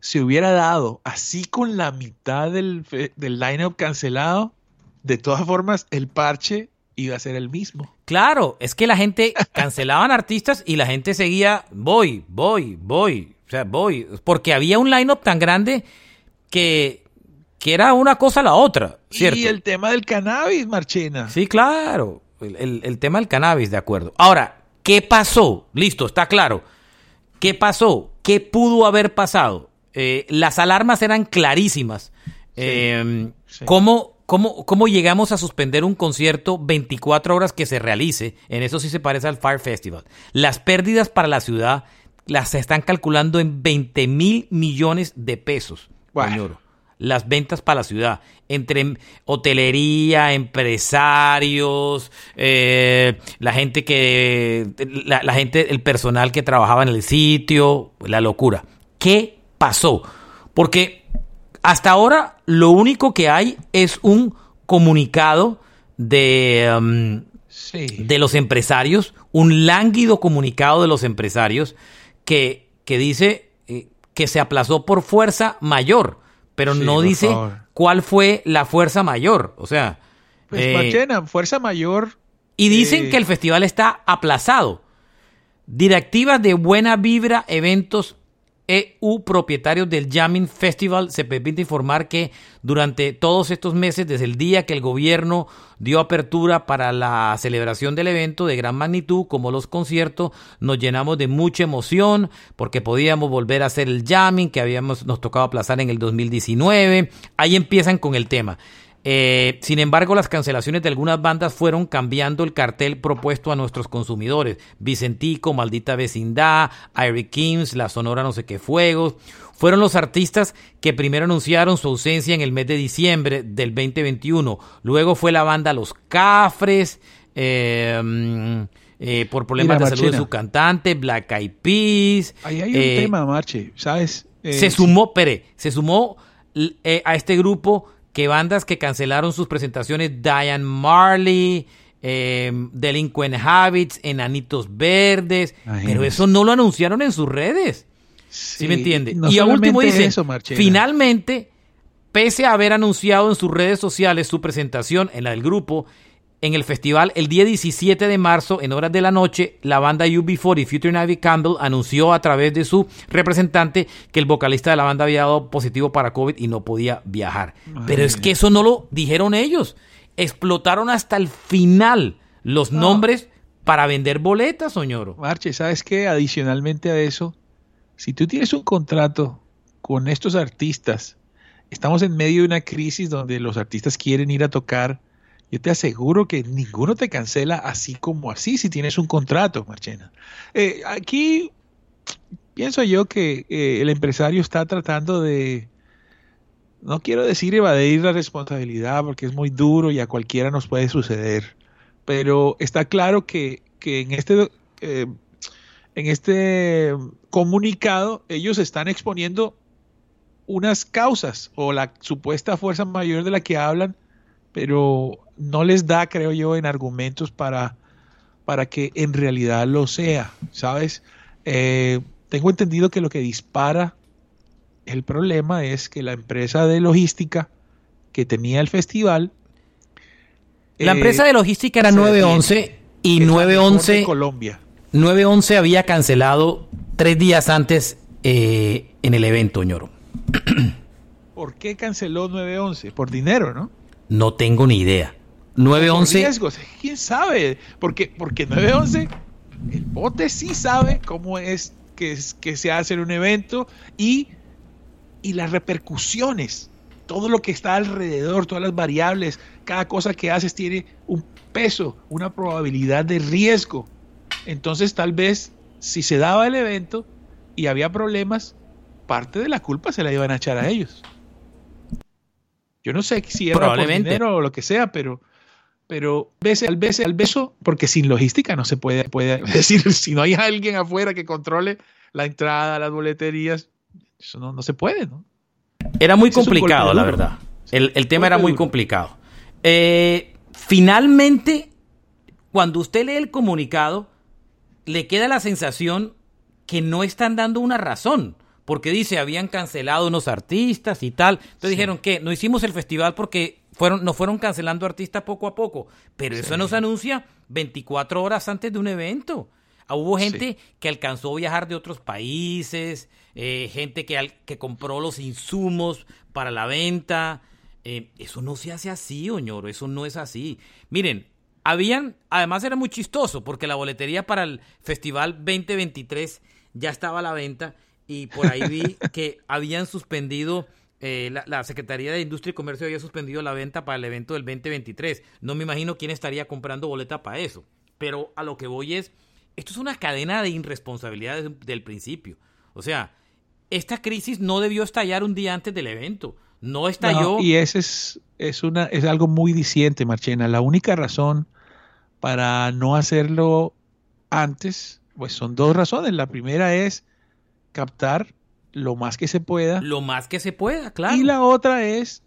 se hubiera dado así con la mitad del, del line-up cancelado, de todas formas, el parche iba a ser el mismo. Claro, es que la gente cancelaban artistas y la gente seguía, voy, voy, voy, o sea, voy, porque había un line-up tan grande que, que era una cosa a la otra, ¿cierto? Y el tema del cannabis, Marchena. Sí, claro, el, tema del cannabis, de acuerdo. Ahora, ¿qué pasó? Listo, está claro. ¿Qué pasó? ¿Qué pudo haber pasado? Eh, las alarmas eran clarísimas. Eh, ¿Cómo ¿Cómo, ¿Cómo llegamos a suspender un concierto 24 horas que se realice? En eso sí se parece al Fire Festival. Las pérdidas para la ciudad las están calculando en 20 mil millones de pesos. Bueno. Las ventas para la ciudad, entre hotelería, empresarios, eh, la gente que, la, la gente, el personal que trabajaba en el sitio, la locura. ¿Qué pasó? Porque hasta ahora lo único que hay es un comunicado de, um, de los empresarios, un lánguido comunicado de los empresarios que, que dice eh, que se aplazó por fuerza mayor, pero no dice cuál fue la fuerza mayor. O sea... Pues eh, fuerza mayor... Y dicen eh, que el festival está aplazado. Directivas de buena vibra, eventos EU propietarios del Jamming Festival se permite informar que durante todos estos meses, desde el día que el gobierno dio apertura para la celebración del evento de gran magnitud, como los conciertos, nos llenamos de mucha emoción porque podíamos volver a hacer el jamming que habíamos nos tocado aplazar en el 2019. Ahí empiezan con el tema. Eh, sin embargo, las cancelaciones de algunas bandas fueron cambiando el cartel propuesto a nuestros consumidores. Vicentico, Maldita Vecindad, Eric Kings, La Sonora No sé qué Fuegos. Fueron los artistas que primero anunciaron su ausencia en el mes de diciembre del 2021. Luego fue la banda Los Cafres. Eh, eh, por problemas de salud de su cantante, Black Eyed Peas. Ahí hay un tema, Marche, ¿sabes? se sumó, Pere, se sumó a este grupo que bandas que cancelaron sus presentaciones, Diane Marley, eh, Delinquent Habits, Enanitos Verdes, pero eso no lo anunciaron en sus redes. Sí, me entiende? y a último dice, finalmente, pese a haber anunciado en sus redes sociales su presentación en la del grupo, en el festival el día 17 de marzo, en horas de la noche, la banda UB40 Future Navy Campbell anunció a través de su representante que el vocalista de la banda había dado positivo para COVID y no podía viajar. Pero es que eso no lo dijeron ellos. Explotaron hasta el final los nombres para vender boletas, señor. Marche, ¿sabes qué? Adicionalmente a eso, si tú tienes un contrato con estos artistas, estamos en medio de una crisis donde los artistas quieren ir a tocar yo te aseguro que ninguno te cancela así como así si tienes un contrato, Marchena. Eh, aquí pienso yo que eh, el empresario está tratando de, no quiero decir evadir la responsabilidad porque es muy duro y a cualquiera nos puede suceder, pero está claro que, en este... Eh, en este comunicado ellos están exponiendo unas causas o la supuesta fuerza mayor de la que hablan, pero no les da, creo yo, en argumentos para, para que en realidad lo sea, ¿sabes? Eh, tengo entendido que lo que dispara el problema es que la empresa de logística que tenía el festival... La empresa de logística era 911 y 911... Colombia. 911 había cancelado tres días antes eh, en el evento, ñoro. ¿Por qué canceló 911? Por dinero, ¿no? No tengo ni idea. 911. Riesgos. ¿Quién sabe? Porque, porque 911, el bote sí sabe cómo es que, que se hace un evento y, y las repercusiones, todo lo que está alrededor, todas las variables, cada cosa que haces tiene un peso, una probabilidad de riesgo. Entonces tal vez si se daba el evento y había problemas, parte de la culpa se la iban a echar a ellos. Yo no sé si era por dinero o lo que sea, pero pero bese al beso, al beso, porque sin logística no se puede, puede decir, si no hay alguien afuera que controle la entrada, las boleterías, eso no, se puede, ¿no? Era muy complicado, la verdad. El, tema era muy complicado. Eh, finalmente, cuando usted lee el comunicado, le queda la sensación que no están dando una razón porque dice habían cancelado unos artistas y tal. Entonces dijeron que no hicimos el festival porque fueron, nos fueron cancelando artistas poco a poco. Pero eso nos anuncia 24 horas antes de un evento. Ah, hubo gente que alcanzó a viajar de otros países, eh, gente que, que compró los insumos para la venta. Eh, eso no se hace así, Oñoro, eso no es así. Miren, habían, además era muy chistoso porque la boletería para el Festival 2023 ya estaba a la venta y por ahí vi que habían suspendido eh, la, Secretaría de Industria y Comercio había suspendido la venta para el evento del 2023. No me imagino quién estaría comprando boleta para eso. Pero a lo que voy es, esto es una cadena de irresponsabilidad desde, desde el principio. O sea, esta crisis no debió estallar un día antes del evento. No estalló. No, y ese es, es, una, es algo muy diciente, Marchena. La única razón para no hacerlo antes, pues son dos razones. La primera es captar lo más que se pueda. Lo más que se pueda, claro. Y la otra es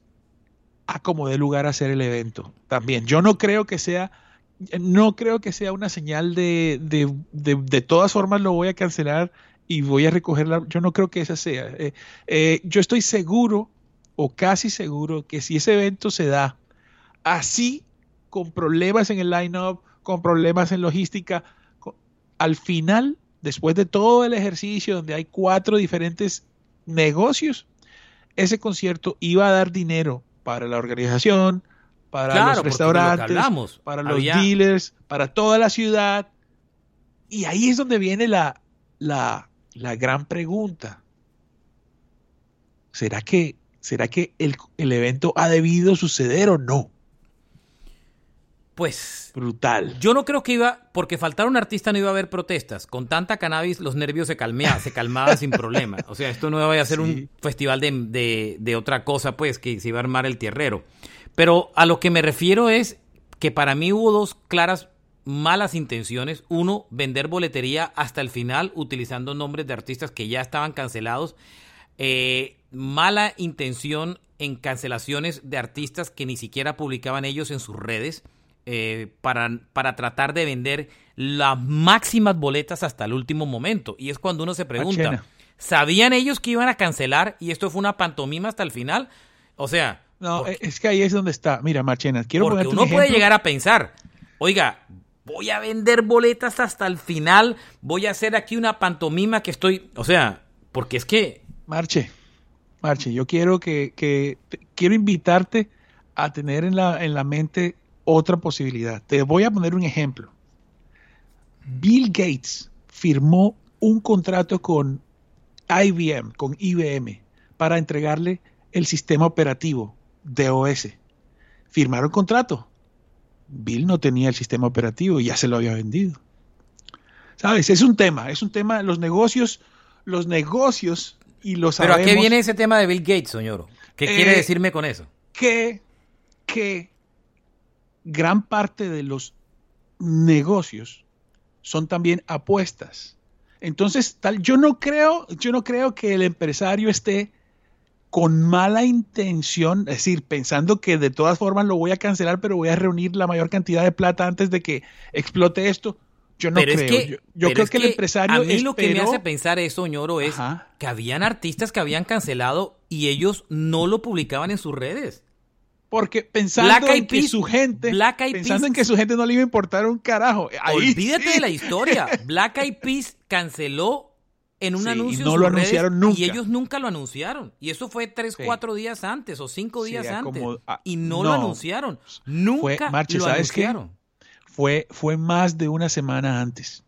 a como dé lugar a hacer el evento. También. Yo no creo que sea, no creo que sea una señal de, de, de, de todas formas lo voy a cancelar y voy a recogerla. Yo no creo que esa sea. Eh, eh, yo estoy seguro o casi seguro que si ese evento se da así, con problemas en el line-up, con problemas en logística, con, al final después de todo el ejercicio donde hay cuatro diferentes negocios, ese concierto iba a dar dinero para la organización, para claro, los restaurantes, lo hablamos, para los había... dealers, para toda la ciudad. Y ahí es donde viene la, la, la gran pregunta. ¿Será que, será que el, el evento ha debido suceder o no? Pues. Brutal. Yo no creo que iba. Porque faltar un artista no iba a haber protestas. Con tanta cannabis, los nervios se calmeaban, se calmaban sin problema. O sea, esto no iba a ser sí. un festival de, de, de, otra cosa, pues, que se iba a armar el tierrero. Pero a lo que me refiero es que para mí hubo dos claras malas intenciones. Uno, vender boletería hasta el final utilizando nombres de artistas que ya estaban cancelados. Eh, mala intención en cancelaciones de artistas que ni siquiera publicaban ellos en sus redes eh, para, para tratar de vender las máximas boletas hasta el último momento. Y es cuando uno se pregunta. ¿sabían ellos que iban a cancelar y esto fue una pantomima hasta el final? O sea... No, porque, es que ahí es donde está. Mira, Marchena, quiero porque uno un puede llegar a pensar, oiga, voy a vender boletas hasta el final, voy a hacer aquí una pantomima que estoy... O sea, porque es que... Marche, Marche, yo quiero que, que quiero invitarte a tener en la, en la mente otra posibilidad. Te voy a poner un ejemplo. Bill Gates firmó un contrato con IBM, con IBM, para entregarle el sistema operativo de OS. Firmaron contrato. Bill no tenía el sistema operativo y ya se lo había vendido. ¿Sabes? Es un tema, es un tema, los negocios, los negocios y los Pero sabemos, ¿a qué viene ese tema de Bill Gates, señor? ¿Qué eh, quiere decirme con eso? Que, que gran parte de los negocios son también apuestas. Entonces, tal, yo no creo, yo no creo que el empresario esté con mala intención, es decir, pensando que de todas formas lo voy a cancelar, pero voy a reunir la mayor cantidad de plata antes de que explote esto. Yo no pero creo. Es que, yo, yo creo es que, el empresario. A mí esperó... lo que me hace pensar eso, ñoro, es Ajá. que habían artistas que habían cancelado y ellos no lo publicaban en sus redes. Porque pensando en que su gente, pensando Peas, en que su gente no le iba a importar un carajo. Ahí olvídate sí. de la historia. Black Eyed Peas canceló en un Sí, y anuncio no lo redes anunciaron nunca. y ellos nunca lo anunciaron. Y eso fue tres, Sí. cuatro días antes o cinco días antes. como- ah, y no, no. lo anunciaron. Nunca Marche, lo ¿sabes qué? anunciaron. Fue, fue más de una semana antes.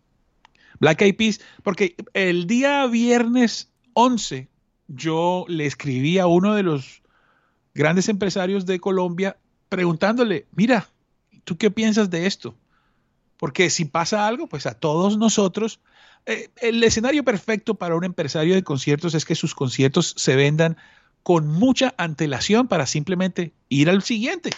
Black Eyed Peas, porque el día viernes 11 yo le escribí a uno de los grandes empresarios de Colombia preguntándole, mira, ¿tú qué piensas de esto? Porque si pasa algo, pues a todos nosotros, eh, el escenario perfecto para un empresario de conciertos es que sus conciertos se vendan con mucha antelación para simplemente ir al siguiente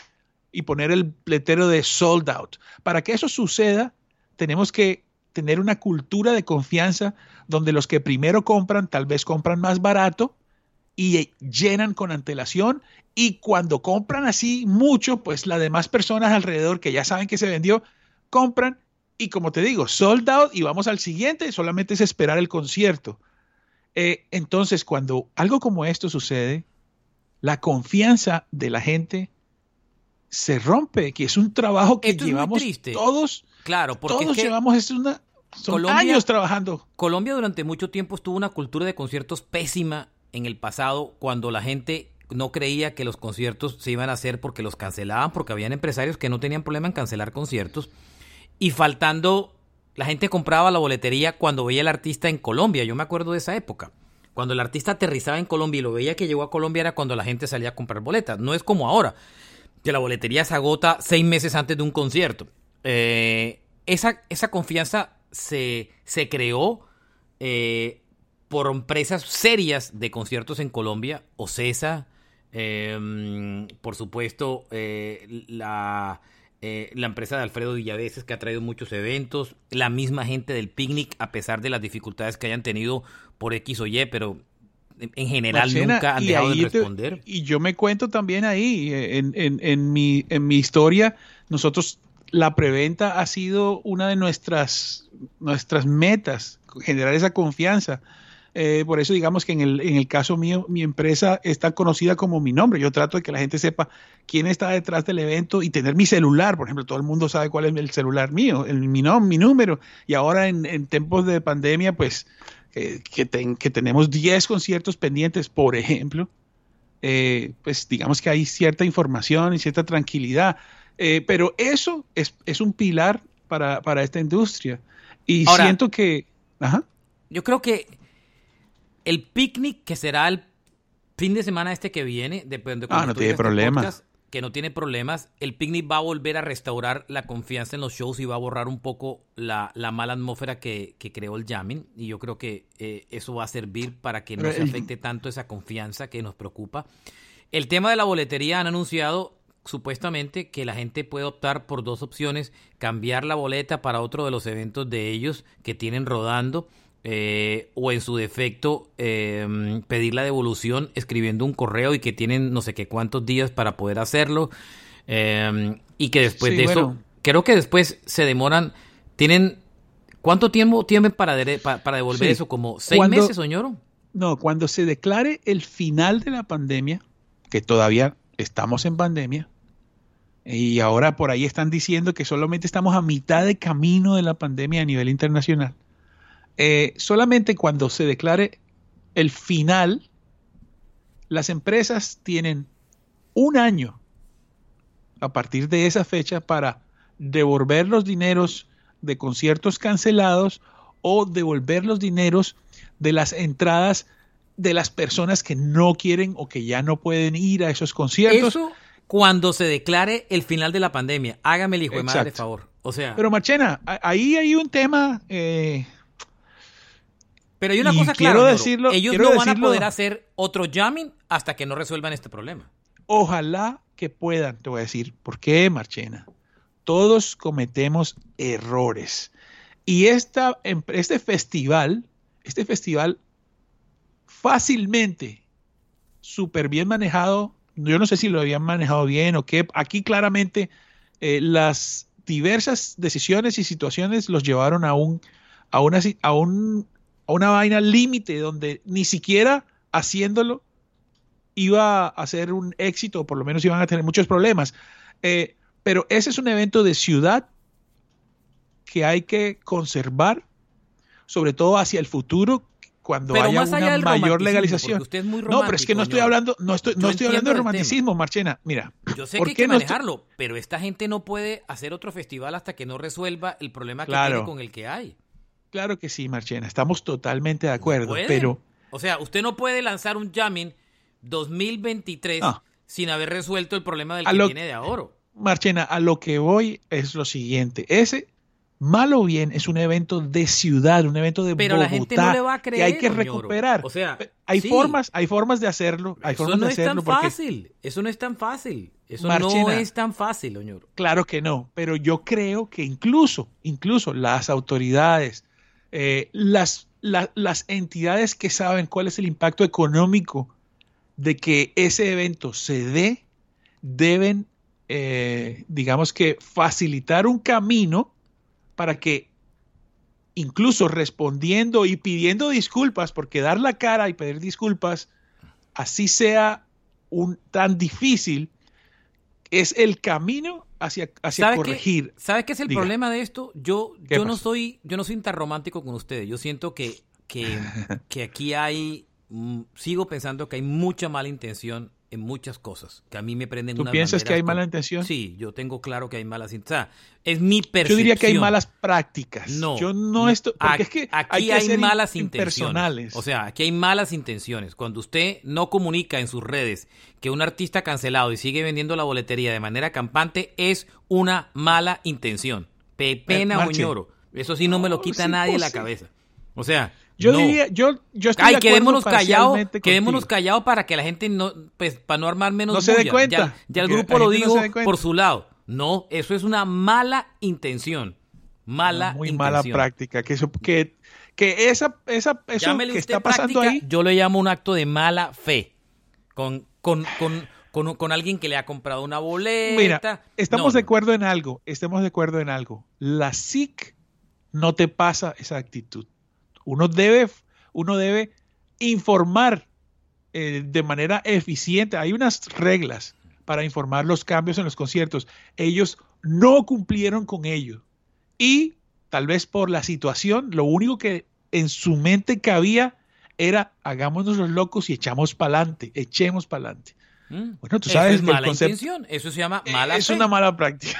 y poner el letero de sold out. Para que eso suceda, tenemos que tener una cultura de confianza donde los que primero compran tal vez compran más barato y llenan con antelación y cuando compran así mucho, pues las demás personas alrededor que ya saben que se vendió, compran y como te digo, sold out y vamos al siguiente, solamente es esperar el concierto. Eh, entonces, cuando algo como esto sucede, la confianza de la gente se rompe, que es un trabajo que Esto llevamos todos, Claro, porque todos es que llevamos es una, son Colombia- años trabajando. Colombia durante mucho tiempo estuvo una cultura de conciertos pésima en el pasado cuando la gente no creía que los conciertos se iban a hacer porque los cancelaban, porque habían empresarios que no tenían problema en cancelar conciertos. Y faltando, la gente compraba la boletería cuando veía al artista en Colombia, yo me acuerdo de esa época. Cuando el artista aterrizaba en Colombia y lo veía que llegó a Colombia era cuando la gente salía a comprar boletas. No es como ahora, que la boletería se agota seis meses antes de un concierto. Eh, esa, esa confianza se, se creó eh, por empresas serias de conciertos en Colombia, OCESA, eh, por supuesto, eh, la, eh, la empresa de Alfredo Villaveses que ha traído muchos eventos, la misma gente del picnic, a pesar de las dificultades que hayan tenido por X o Y, pero en general nunca han dejado de te- responder. y yo me cuento también ahí, en, en- en mi, en mi historia, nosotros, la preventa ha sido una de nuestras, nuestras metas, generar esa confianza. Eh, por eso digamos que en el, en el caso mío, mi empresa está conocida como mi nombre. Yo trato de que la gente sepa quién está detrás del evento y tener mi celular. Por ejemplo, todo el mundo sabe cuál es el celular mío, el, mi, nom- mi número. Y ahora en, en tiempos de pandemia, pues eh, que, ten- que tenemos 10 conciertos pendientes, por ejemplo, eh, pues digamos que hay cierta información y cierta tranquilidad. Eh, pero eso es, es un pilar para, para esta industria. Y Ahora- siento que... Ajá. Yo creo que el picnic que será el fin de semana este que viene, depende de Ah, no tiene este problema. podcast, que no tiene problemas, el picnic va a volver a restaurar la confianza en los shows y va a borrar un poco la, la mala atmósfera que, que creó el jamming. Y yo creo que eh, eso va a servir para que no se afecte tanto esa confianza que nos preocupa. El tema de la boletería han anunciado supuestamente que la gente puede optar por dos opciones, cambiar la boleta para otro de los eventos de ellos que tienen rodando eh, o en su defecto eh, pedir la devolución escribiendo un correo y que tienen no sé qué cuántos días para poder hacerlo eh, y que después Sí, de eso creo que después se demoran tienen ¿cuánto tiempo tienen para, para devolver Sí. eso? ¿como seis Cuando- meses, Oñoro? No, cuando se declare el final de la pandemia, que todavía estamos en pandemia, y ahora por ahí están diciendo que solamente estamos a mitad de camino de la pandemia a nivel internacional, eh, solamente cuando se declare el final, las empresas tienen un año a partir de esa fecha para devolver los dineros de conciertos cancelados o devolver los dineros de las entradas de las personas que no quieren o que ya no pueden ir a esos conciertos. Eso cuando se declare el final de la pandemia. Hágame el hijo de madre favor. O sea, Pero Marchena, ahí hay un tema, eh, pero hay una y cosa quiero clara. Ellos quiero no van a poder hacer otro jamming hasta que no resuelvan este problema. ojalá que puedan, te voy a decir, ¿por qué, Marchena? Todos cometemos errores. Y esta, em- este festival, este festival fácilmente, súper bien manejado, yo no sé si lo habían manejado bien o qué, aquí claramente eh, las diversas decisiones y situaciones los llevaron a un, a una, a un, a una vaina límite donde ni siquiera haciéndolo iba a ser un éxito, o por lo menos iban a tener muchos problemas. Eh, pero ese es un evento de ciudad que hay que conservar, sobre todo hacia el futuro, cuando Pero haya más allá una del mayor legalización. usted es muy No, pero es que no estoy hablando, no estoy, no estoy hablando de romanticismo, Marchena. Mira, Yo sé ¿por que hay que no estoy- manejarlo, pero esta gente no puede hacer otro festival hasta que no resuelva el problema que Claro. tiene con el que hay. Claro que sí, Marchena, estamos totalmente de acuerdo, pero O sea, usted no puede lanzar un jamming 2023 No. sin haber resuelto el problema del A que lo- tiene de ahora. Marchena, a lo que voy es lo siguiente. Ese, mal o bien, es un evento de ciudad, un evento de Pero la gente no le va a creer. que hay que recuperar. O sea, hay sí, formas, hay formas de hacerlo, hay Eso formas no de es tan hacerlo fácil. Eso no es tan fácil. Eso no es tan fácil, Oñoro. claro que no, pero yo creo que incluso, incluso las autoridades, eh, las, la- las entidades que saben cuál es el impacto económico de que ese evento se dé, deben, eh, digamos que, facilitar un camino para que incluso respondiendo y pidiendo disculpas, porque dar la cara y pedir disculpas, así sea un, tan difícil, es el camino hacia, hacia ¿Sabe corregir. Qué, ¿Sabe qué es el Diga. problema de esto? Yo, ¿Qué yo no soy, yo no soy tan romántico con ustedes. Yo siento que, que, que aquí hay, mm, sigo pensando que hay mucha mala intención en muchas cosas, que a mí me prenden ¿Tú piensas que hay mala intención? Sí, yo tengo claro que hay malas intenciones. O sea, es mi percepción. Yo diría que hay malas prácticas. No. Yo no estoy... Porque es que aquí hay, malas intenciones. O sea, aquí hay malas intenciones. Cuando usted no comunica en sus redes que un artista cancelado y sigue vendiendo la boletería de manera campante, es una mala intención. Pepena o ñoro. Eso sí no me lo quita nadie de la cabeza. O sea, yo diría, yo, yo estoy Ay, quedémonos callados, quedémonos callados para que la gente no, pues, para no armar menos no se dé cuenta. Ya, el grupo lo dijo por su lado. No, eso es una mala intención. Mala muy mala práctica. Que eso, que, que esa, esa, eso que está pasando ahí. Yo le llamo un acto de mala fe. Con, con, con, con, con alguien que le ha comprado una boleta. Mira, estamos de acuerdo en algo. Estamos de acuerdo en algo. La SIC no te pasa esa actitud. Uno debe, uno debe informar eh, de manera eficiente. Hay unas reglas para informar los cambios en los conciertos. Ellos no cumplieron con ello. Y tal vez por la situación, lo único que en su mente cabía era hagámonos los locos y echamos para adelante, echemos para adelante. Mm. Bueno, tú sabes eso es mala intención, eso se llama mala Es una mala práctica.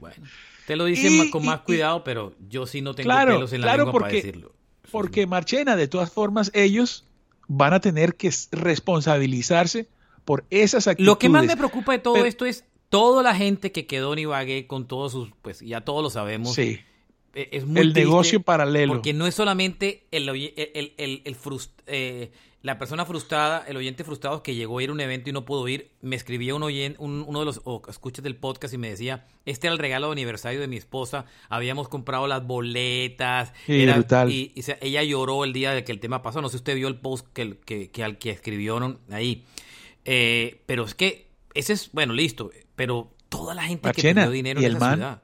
bueno, te lo dicen con más cuidado, pero yo sí no tengo pelos en la lengua para decirlo. Porque Marchena, de todas formas, ellos van a tener que responsabilizarse por esas actitudes. Lo que más me preocupa de todo esto es toda la gente que quedó en Ibagué con todos sus, pues ya todos lo sabemos. Sí. E, es muy el negocio paralelo. Porque no es solamente el, el, el, el eh, la persona frustrada, el oyente frustrado que llegó a ir a un evento y no pudo ir, me escribía un oyente, uno de los escuchas del podcast y me decía, este era el regalo de aniversario de mi esposa, habíamos comprado las boletas, y, ella lloró el día de que el tema pasó, no sé si usted vio el post que, que, que al que escribieron ahí, eh, pero es que ese es, bueno, listo, pero toda la gente que tiene dinero y en el man, ciudad.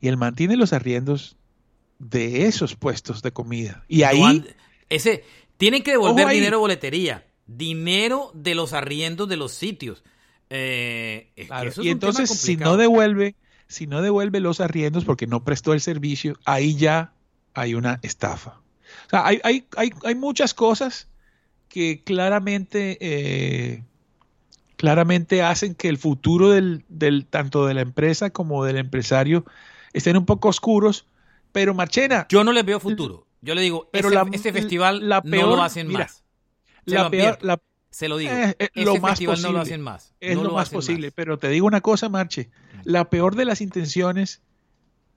Y el man tiene los arriendos de esos puestos de comida. Y ahí... ese, tienen que devolver dinero de boletería, dinero de los arriendos de los sitios. Eh, y entonces, si no devuelve, si no devuelve los arriendos porque no prestó el servicio, ahí ya hay una estafa. O sea, hay, hay, hay, hay muchas cosas que claramente, eh, claramente hacen que el futuro del, del, tanto de la empresa como del empresario estén un poco oscuros. Pero Marchena. Yo no le veo futuro. Yo le digo, pero este festival la peor, no lo hacen más. Se la lo peor, se lo digo. Eh, eh, este lo más posible, no lo hacen más. Es lo, más posible. Pero te digo una cosa, Marche. Mm. La peor de las intenciones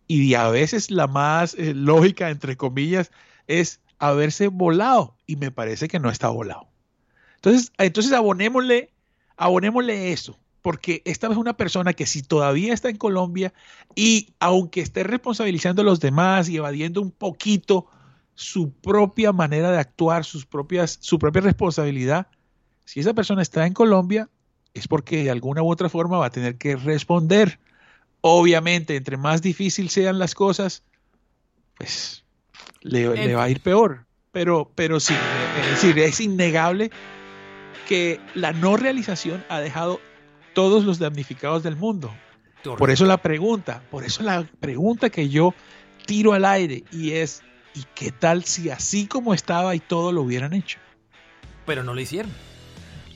y a veces la más eh, lógica, entre comillas, es haberse volado. Y me parece que no está volado. Entonces, entonces abonémosle, abonémosle eso. Porque esta es una persona que si todavía está en Colombia y aunque esté responsabilizando a los demás y evadiendo un poquito su propia manera de actuar, sus propias, su propia responsabilidad. Si esa persona está en Colombia, es porque de alguna u otra forma va a tener que responder. Obviamente, entre más difícil sean las cosas, pues le, va a ir peor. Pero, pero sí, es decir, es innegable que la no realización ha dejado todos los damnificados del mundo. Por eso la pregunta, por eso la pregunta que yo tiro al aire y es, ¿Y qué tal si así como estaba y todo lo hubieran hecho? Pero no lo hicieron.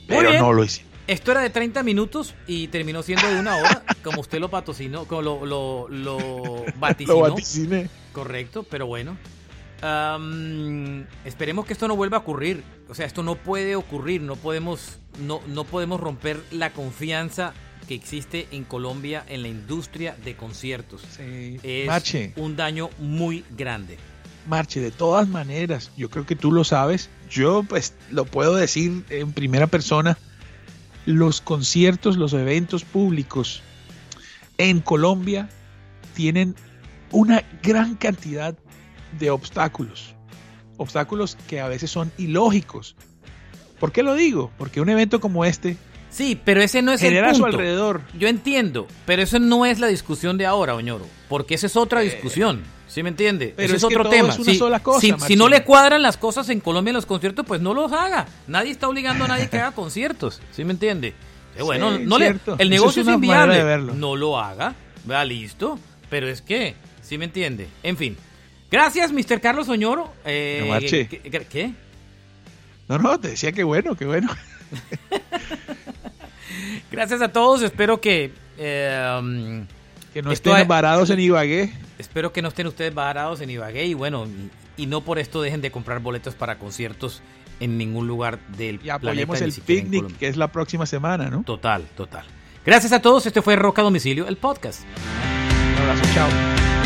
Pero no lo hicieron. Esto era de 30 minutos y terminó siendo de una hora, como usted lo patrocinó, como lo, lo, lo vaticinó. lo vaticiné. Correcto, pero bueno. esperemos que esto no vuelva a ocurrir. O sea, esto no puede ocurrir. No podemos, no, no podemos romper la confianza que existe en Colombia en la industria de conciertos. Sí. Es un daño muy grande. Marche, de todas maneras, yo creo que tú lo sabes, yo pues lo puedo decir en primera persona, los conciertos, los eventos públicos en Colombia tienen una gran cantidad de obstáculos, obstáculos que a veces son ilógicos. ¿Por qué lo digo? Porque un evento como este Sí, pero ese no es el punto. su alrededor. Yo entiendo, pero eso no es la discusión de ahora, Oñoro, porque esa es otra eh, discusión. ¿Sí me entiende? Pero es, otro tema. si, no le cuadran las cosas en Colombia en los conciertos, pues no los haga. Nadie está obligando a nadie que haga conciertos. ¿Sí me entiende? Eh, bueno, no le, el negocio es, inviable. No lo haga. Vea, listo. Pero es que, ¿sí me entiende? En fin. Gracias, Mr. Carlos Oñoro. Eh, ¿qué, ¿qué, No, no, te decía que bueno, que bueno. Gracias a todos. Espero que. Eh, que no estén varados en Ibagué. Espero que no estén ustedes varados en Ibagué y bueno, y, no por esto dejen de comprar boletos para conciertos en ningún lugar del y apoyemos el picnic que es la próxima semana, ¿no? Total, total. Gracias a todos. Este fue Roca Domicilio, el podcast. Un abrazo, chao.